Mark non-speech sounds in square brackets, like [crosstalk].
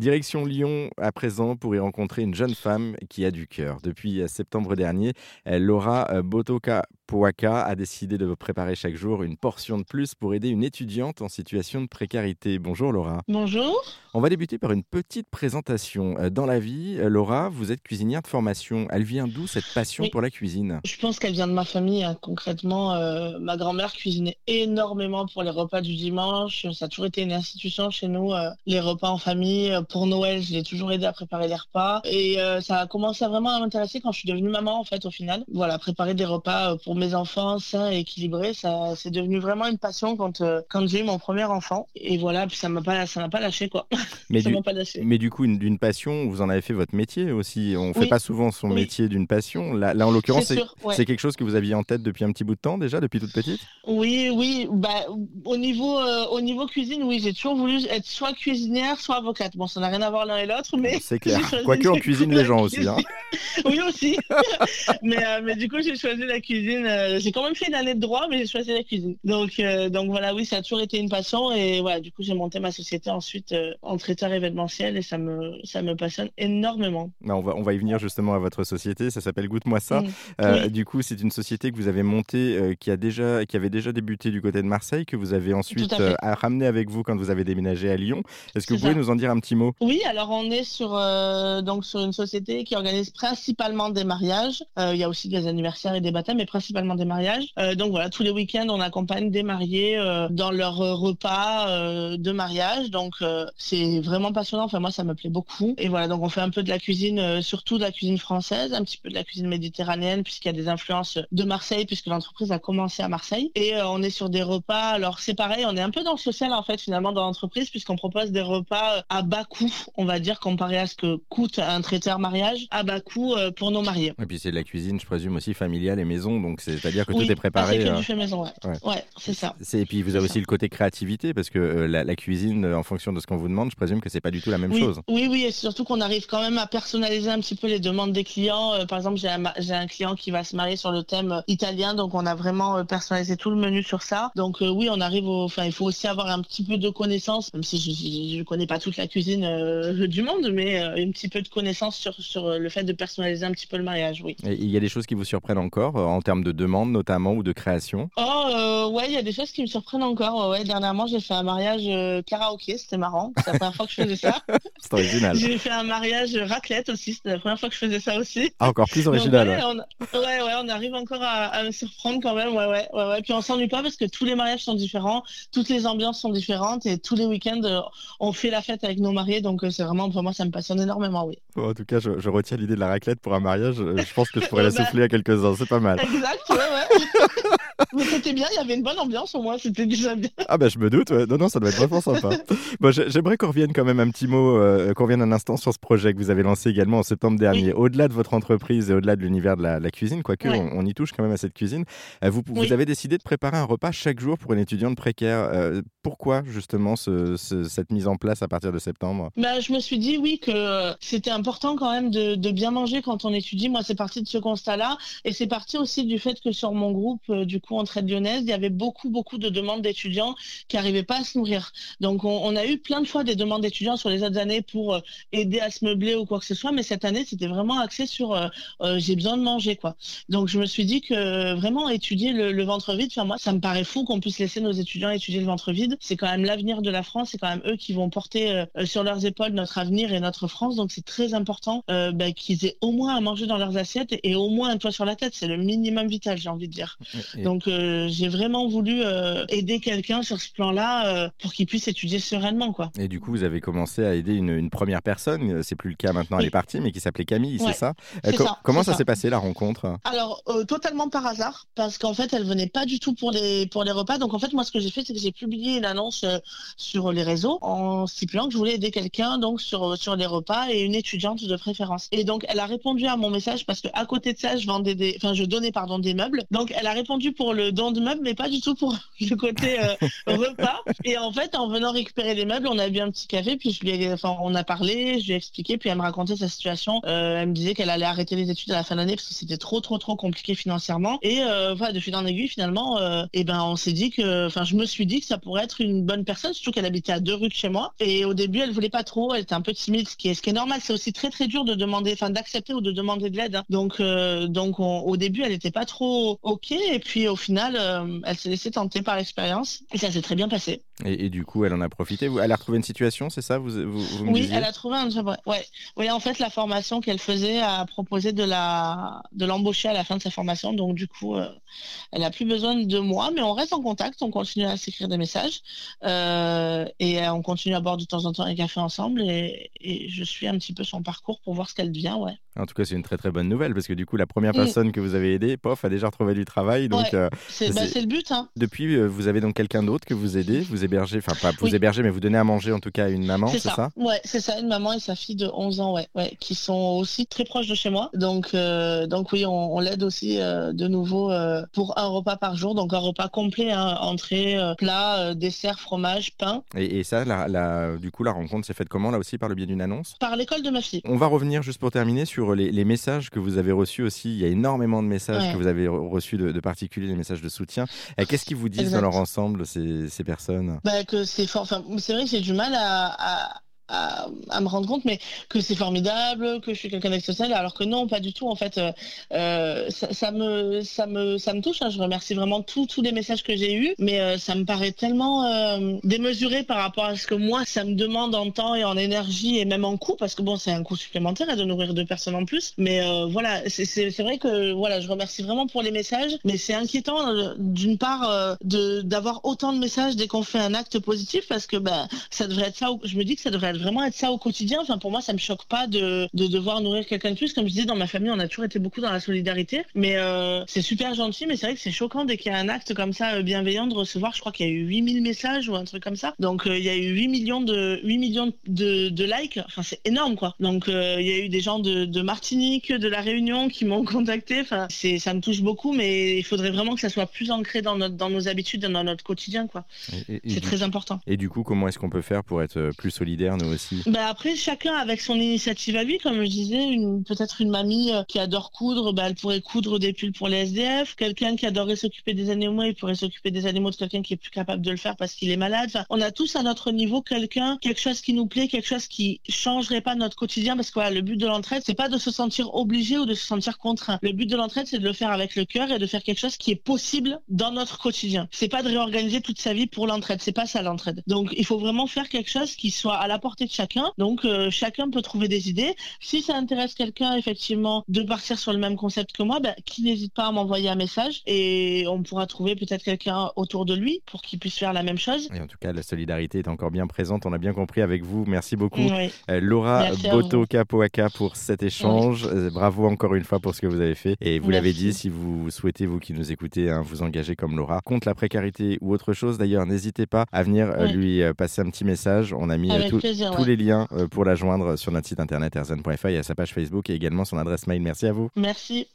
Direction Lyon à présent pour y rencontrer une jeune femme qui a du cœur. Depuis septembre dernier, Laura Botoka Pouaka a décidé de préparer chaque jour une portion de plus pour aider une étudiante en situation de précarité. Bonjour Laura. Bonjour. On va débuter par une petite présentation. Dans la vie, Laura, vous êtes cuisinière de formation. Elle vient d'où cette passion pour la cuisine? Je pense qu'elle vient de ma famille. Hein. Concrètement, euh, ma grand-mère cuisinait énormément pour les repas du dimanche. Ça a toujours été une institution chez nous, euh, les repas en famille. Pour Noël, je l'ai toujours aidé à préparer les repas. Et euh, ça a commencé vraiment à m'intéresser quand je suis devenue maman, en fait, au final. Voilà, préparer des repas pour mes enfants sains et équilibrés, ça c'est devenu vraiment une passion quand euh, quand j'ai eu mon premier enfant. Et voilà, puis ça m'a pas ça m'a pas lâché quoi. Mais, [laughs] du, pas lâché. mais du coup, d'une passion, vous en avez fait votre métier aussi. On ne fait pas souvent son métier d'une passion. Là, là en l'occurrence, c'est quelque chose que vous aviez en tête depuis un petit bout de temps déjà, depuis toute petite? Oui, oui. Bah, au niveau euh, au niveau cuisine, oui, j'ai toujours voulu être soit cuisinière, soit avocate. Bon, ça n'a rien à voir l'un et l'autre, mais c'est [laughs] clair. Quoique on [laughs] cuisine les gens aussi. Hein. [laughs] oui aussi. [laughs] mais euh, mais du coup, j'ai choisi la cuisine euh, j'ai quand même fait une année de droit, mais j'ai choisi la cuisine. Donc, euh, donc voilà, oui, ça a toujours été une passion. Et voilà, du coup, j'ai monté ma société ensuite euh, en traiteur événementiel et ça me, ça me passionne énormément. on, va, on va y venir justement à votre société. Ça s'appelle Goûte-moi ça. Mm. Du coup, c'est une société que vous avez montée qui, a déjà, qui avait déjà débuté du côté de Marseille, que vous avez ensuite ramené avec vous quand vous avez déménagé à Lyon. Est-ce que vous pouvez nous en dire un petit mot? Oui, alors on est sur, donc sur une société qui organise principalement des mariages. Il y a aussi des anniversaires et des baptêmes, mais principalement des mariage. Euh, donc voilà, tous les week-ends, on accompagne des mariés euh, dans leur euh, repas de mariage. Donc c'est vraiment passionnant. Enfin moi, ça me plaît beaucoup. Et voilà, donc on fait un peu de la cuisine, surtout de la cuisine française, un petit peu de la cuisine méditerranéenne, puisqu'il y a des influences de Marseille, puisque l'entreprise a commencé à Marseille. Et on est sur des repas. Alors c'est pareil, on est un peu dans le social en fait finalement dans l'entreprise, puisqu'on propose des repas à bas coût, on va dire comparé à ce que coûte un traiteur mariage, à bas coût pour nos mariés. Et puis c'est de la cuisine, je présume aussi familiale et maison, donc c'est-à-dire que tout est préparé. c'est que euh, du fait maison, ouais. Ouais, c'est ça. Et puis vous avez aussi le côté créativité, parce que euh, la, cuisine, euh, en fonction de ce qu'on vous demande, je présume que c'est pas du tout la même chose. Oui, oui, et surtout qu'on arrive quand même à personnaliser un petit peu les demandes des clients. par exemple, j'ai un, un, client qui va se marier sur le thème italien, donc on a vraiment personnalisé tout le menu sur ça. Donc oui, on arrive au. Enfin, il faut aussi avoir un petit peu de connaissances, même si je ne connais pas toute la cuisine du monde, mais un petit peu de connaissances sur, sur le fait de personnaliser un petit peu le mariage, oui. Et il y a des choses qui vous surprennent encore en termes de demandes notamment ou de création? Oh, euh, ouais, il y a des choses qui me surprennent encore. Ouais, dernièrement, j'ai fait un mariage euh, karaoké, c'était marrant. C'est la première fois que je faisais ça. [laughs] C'est original. j'ai fait un mariage raclette aussi, c'était la première fois que je faisais ça aussi. Ah, encore plus original. ouais, on, ouais, ouais, on arrive encore à, me surprendre quand même. Ouais, ouais, ouais, ouais. Puis on s'ennuie pas parce que tous les mariages sont différents, toutes les ambiances sont différentes et tous les week-ends, euh, on fait la fête avec nos mariés. Donc c'est vraiment, pour moi, ça me passionne énormément, oui. en tout cas, je, retiens l'idée de la raclette pour un mariage. Je pense que je pourrais la [laughs] bah, souffler à quelques-uns. C'est pas mal. Exact, ouais, ouais. [laughs] C'était bien, il y avait une bonne ambiance au moins, c'était déjà bien. Ah bah je me doute, ouais. non non, ça doit être vraiment sympa. [laughs] bon, j'aimerais qu'on revienne quand même un petit mot, euh, qu'on revienne un instant sur ce projet que vous avez lancé également en septembre dernier. Au-delà de votre entreprise et au-delà de l'univers de la, cuisine, quoique on, y touche quand même à cette cuisine, euh, vous, vous avez décidé de préparer un repas chaque jour pour une étudiante précaire. Euh, pourquoi justement ce, cette mise en place à partir de septembre? Bah, Je me suis dit oui que c'était important quand même de, de, bien manger quand on étudie. Moi c'est parti de ce constat-là et c'est parti aussi du fait que sur mon groupe du coup Entraide Lyonnaise, il y avait beaucoup, beaucoup de demandes d'étudiants qui n'arrivaient pas à se nourrir. Donc, on, a eu plein de fois des demandes d'étudiants sur les autres années pour euh, aider à se meubler ou quoi que ce soit, mais cette année, c'était vraiment axé sur euh, euh, j'ai besoin de manger, quoi. Donc, je me suis dit que vraiment étudier le, ventre vide, enfin, moi, ça me paraît fou qu'on puisse laisser nos étudiants étudier le ventre vide. C'est quand même l'avenir de la France, c'est quand même eux qui vont porter sur leurs épaules notre avenir et notre France. Donc, c'est très important bah, qu'ils aient au moins à manger dans leurs assiettes et, au moins un toit sur la tête. C'est le minimum vital, j'ai envie de dire. Donc, j'ai vraiment voulu euh, aider quelqu'un sur ce plan-là euh, pour qu'il puisse étudier sereinement. Quoi. Et du coup, vous avez commencé à aider une, première personne, c'est plus le cas maintenant, elle est partie, mais qui s'appelait Camille, c'est ça, Comment ça s'est passé la rencontre? Alors, totalement par hasard, parce qu'en fait, elle venait pas du tout pour les, pour les repas. Donc, en fait, moi, ce que j'ai fait, c'est que j'ai publié une annonce sur les réseaux en stipulant que je voulais aider quelqu'un donc sur, sur les repas et une étudiante de préférence. Et donc, elle a répondu à mon message parce qu'à côté de ça, je vendais des, enfin, je donnais pardon des meubles. Donc elle a répondu pour le don de meubles, mais pas du tout pour [laughs] le côté repas. Et en fait, en venant récupérer les meubles, on a bu un petit café, puis je lui enfin, on a parlé, je lui ai expliqué, puis elle me racontait sa situation. elle me disait qu'elle allait arrêter les études à la fin de l'année parce que c'était trop, trop, trop compliqué financièrement. Et voilà, de fil en aiguille, finalement, et ben on s'est dit que, enfin, je me suis dit que ça pourrait être une bonne personne, surtout qu'elle habitait à deux rues de chez moi. Et au début, elle voulait pas trop, elle était un peu timide, ce qui est, ce qui est normal. C'est aussi très très dur de demander, enfin d'accepter ou de demander de l'aide. Hein. Donc euh, donc au début, elle n'était pas trop ok. Et puis au final, euh, elle s'est laissée tenter par l'expérience et ça s'est très bien passé. Et, du coup, elle en a profité. Elle a retrouvé une situation, c'est ça vous, vous, Oui, elle a trouvé un job. Ouais. Oui, en fait, la formation qu'elle faisait a proposé de la de l'embaucher à la fin de sa formation. Donc du coup, euh, elle a plus besoin de moi, mais on reste en contact. On continue à s'écrire des messages et on continue à boire de temps en temps un café ensemble. Et, et je suis un petit peu son parcours pour voir ce qu'elle devient. Ouais. En tout cas, c'est une très très bonne nouvelle parce que du coup, la première mm. personne que vous avez aidée, pof, a déjà retrouvé du travail. Donc, euh, bah, c'est le but. Hein. Depuis, euh, vous avez donc quelqu'un d'autre que vous aidez, vous hébergez, enfin pas vous hébergez, mais vous donnez à manger en tout cas à une maman, c'est ça, ça? Ouais, c'est ça, une maman et sa fille de 11 ans, ouais, ouais qui sont aussi très proches de chez moi. Donc, euh, donc oui, on, l'aide aussi de nouveau pour un repas par jour, donc un repas complet, hein, entrée, plat, dessert, fromage, pain. Et, ça, la, du coup, la rencontre s'est faite comment là aussi par le biais d'une annonce? Par l'école de ma fille. On va revenir juste pour terminer sur les, messages que vous avez reçus aussi. Il y a énormément de messages que vous avez reçus de, particuliers, des messages de soutien. Qu'est-ce qu'ils vous disent dans leur ensemble, ces, personnes? Bah, que c'est enfin, C'est vrai que j'ai du mal à, me rendre compte, mais que c'est formidable, que je suis quelqu'un d'exceptionnel, alors que non, pas du tout. En fait, euh, euh, ça, me, ça me, ça me touche. Hein. Je remercie vraiment tous les messages que j'ai eus, mais euh, ça me paraît tellement démesuré par rapport à ce que moi, ça me demande en temps et en énergie et même en coût, parce que bon, c'est un coût supplémentaire à de nourrir deux personnes en plus. Mais voilà, c'est vrai que voilà, je remercie vraiment pour les messages, mais c'est inquiétant d'une part de d'avoir autant de messages dès qu'on fait un acte positif, parce que ben, ça devrait être ça. Je me dis que ça devrait être vraiment être ça au quotidien. Enfin, pour moi, ça me choque pas de, de devoir nourrir quelqu'un de plus. Comme je disais, dans ma famille, on a toujours été beaucoup dans la solidarité. Mais euh, c'est super gentil, mais c'est vrai que c'est choquant dès qu'il y a un acte comme ça euh, bienveillant de recevoir. Je crois qu'il y a eu 8000 messages ou un truc comme ça. Donc, euh, il y a eu 8 millions de, 8 millions de, de likes. Enfin, c'est énorme, quoi. Donc, il y a eu des gens de, de Martinique, de La Réunion qui m'ont [laughs] contacté. Enfin, c'est, ça me touche beaucoup, mais il faudrait vraiment que ça soit plus ancré dans, notre, dans nos habitudes, dans notre quotidien, quoi. C'est très important. Et du coup, comment est-ce qu'on peut faire pour être plus solidaire, nous bah Après, chacun avec son initiative à lui. Comme je disais, peut-être une mamie euh, qui adore coudre, bah, elle pourrait coudre des pulls pour les SDF. Quelqu'un qui adorerait s'occuper des animaux, il pourrait s'occuper des animaux de quelqu'un qui est plus capable de le faire parce qu'il est malade. on a tous à notre niveau quelqu'un, quelque chose qui nous plaît, quelque chose qui changerait pas notre quotidien parce que voilà, le but de l'entraide, c'est pas de se sentir obligé ou de se sentir contraint. Le but de l'entraide, c'est de le faire avec le cœur et de faire quelque chose qui est possible dans notre quotidien. C'est pas de réorganiser toute sa vie pour l'entraide. C'est pas ça l'entraide. Donc, il faut vraiment faire quelque chose qui soit à la portée de chacun donc euh, chacun peut trouver des idées. Si ça intéresse quelqu'un effectivement de partir sur le même concept que moi, ben, qui n'hésite pas à m'envoyer un message et on pourra trouver peut-être quelqu'un autour de lui pour qu'il puisse faire la même chose. Et en tout cas, la solidarité est encore bien présente. On a bien compris avec vous. Merci beaucoup, euh, Laura Boto Capoaka pour cet échange. Euh, bravo encore une fois pour ce que vous avez fait. Et vous l'avez dit, si vous souhaitez vous qui nous écoutez hein, vous engager comme Laura contre la précarité ou autre chose, d'ailleurs, n'hésitez pas à venir lui passer un petit message. On a mis tous les liens euh, pour la joindre sur notre site internet erzen.fr et à sa page Facebook et également son adresse mail. Merci à vous. Merci.